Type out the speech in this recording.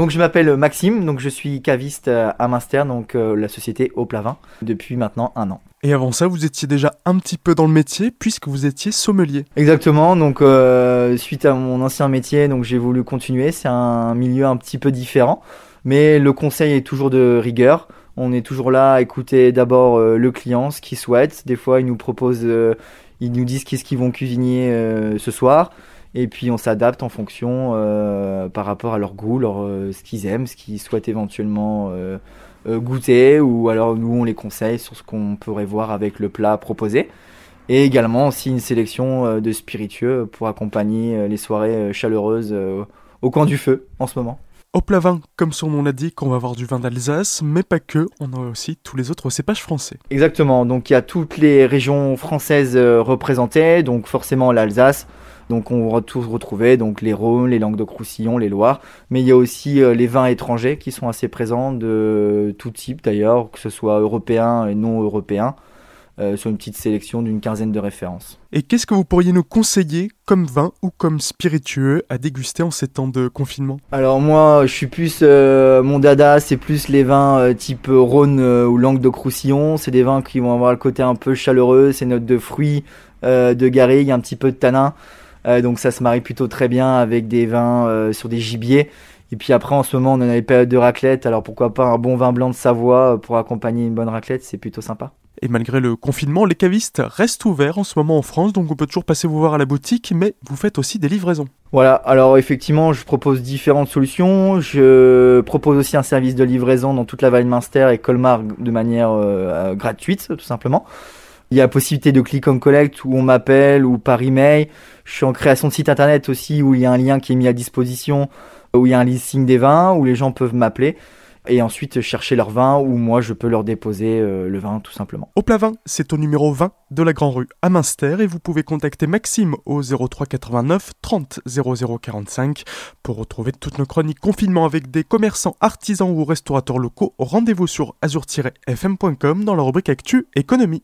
Donc je m'appelle Maxime, donc je suis caviste à Minster, donc la société Au Plavin, depuis maintenant un an. Et avant ça, vous étiez déjà un petit peu dans le métier puisque vous étiez sommelier. Exactement. Donc suite à mon ancien métier, donc j'ai voulu continuer. C'est un milieu un petit peu différent, mais le conseil est toujours de rigueur. On est toujours là à écouter d'abord euh, le client, ce qu'il souhaite. Des fois, ils nous proposent, euh, ils nous disent qu'est-ce qu'ils vont cuisiner euh, ce soir. Et puis on s'adapte en fonction par rapport à leur goût, leur, ce qu'ils aiment, ce qu'ils souhaitent éventuellement goûter. Ou alors nous, on les conseille sur ce qu'on pourrait voir avec le plat proposé. Et également aussi une sélection de spiritueux pour accompagner les soirées chaleureuses au coin du feu en ce moment. Au plavin, comme son nom l'indique, on va avoir du vin d'Alsace, mais pas que, on a aussi tous les autres cépages français. Exactement, donc il y a toutes les régions françaises euh, représentées, donc forcément l'Alsace, donc on va tous retrouver donc les Rhônes, les Languedoc-Roussillon, les Loirs, mais il y a aussi euh, les vins étrangers qui sont assez présents de tout type d'ailleurs, que ce soit européens et non européens. Euh, sur une petite sélection d'une quinzaine de références. Et qu'est-ce que vous pourriez nous conseiller comme vin ou comme spiritueux à déguster en ces temps de confinement? Alors moi, je suis plus euh, mon dada, c'est plus les vins euh, type Rhône ou Langue de Croussillon. C'est des vins qui vont avoir le côté un peu chaleureux, c'est notes de fruits, de garrigue, un petit peu de tanin. Donc ça se marie plutôt très bien avec des vins sur des gibiers. Et puis après, en ce moment, on a une période de raclette, alors pourquoi pas un bon vin blanc de Savoie pour accompagner une bonne raclette, c'est plutôt sympa. Et malgré le confinement, les cavistes restent ouverts en ce moment en France, donc on peut toujours passer vous voir à la boutique, mais vous faites aussi des livraisons. Voilà, alors effectivement, je propose différentes solutions. Je propose aussi un service de livraison dans toute la Vallée de Munster et Colmar de manière euh, gratuite, tout simplement. Il y a possibilité de click on collect où on m'appelle ou par email. Je suis en création de site internet aussi où il y a un lien qui est mis à disposition, où il y a un listing des vins, où les gens peuvent m'appeler et ensuite chercher leur vin ou moi je peux leur déposer euh, le vin tout simplement. Au plat vin, c'est au numéro 20 de la Grand Rue à Münster et vous pouvez contacter Maxime au 03 89 30 00 45 pour retrouver toutes nos chroniques confinement avec des commerçants, artisans ou restaurateurs locaux. Rendez-vous sur azur-fm.com dans la rubrique Actu Économie.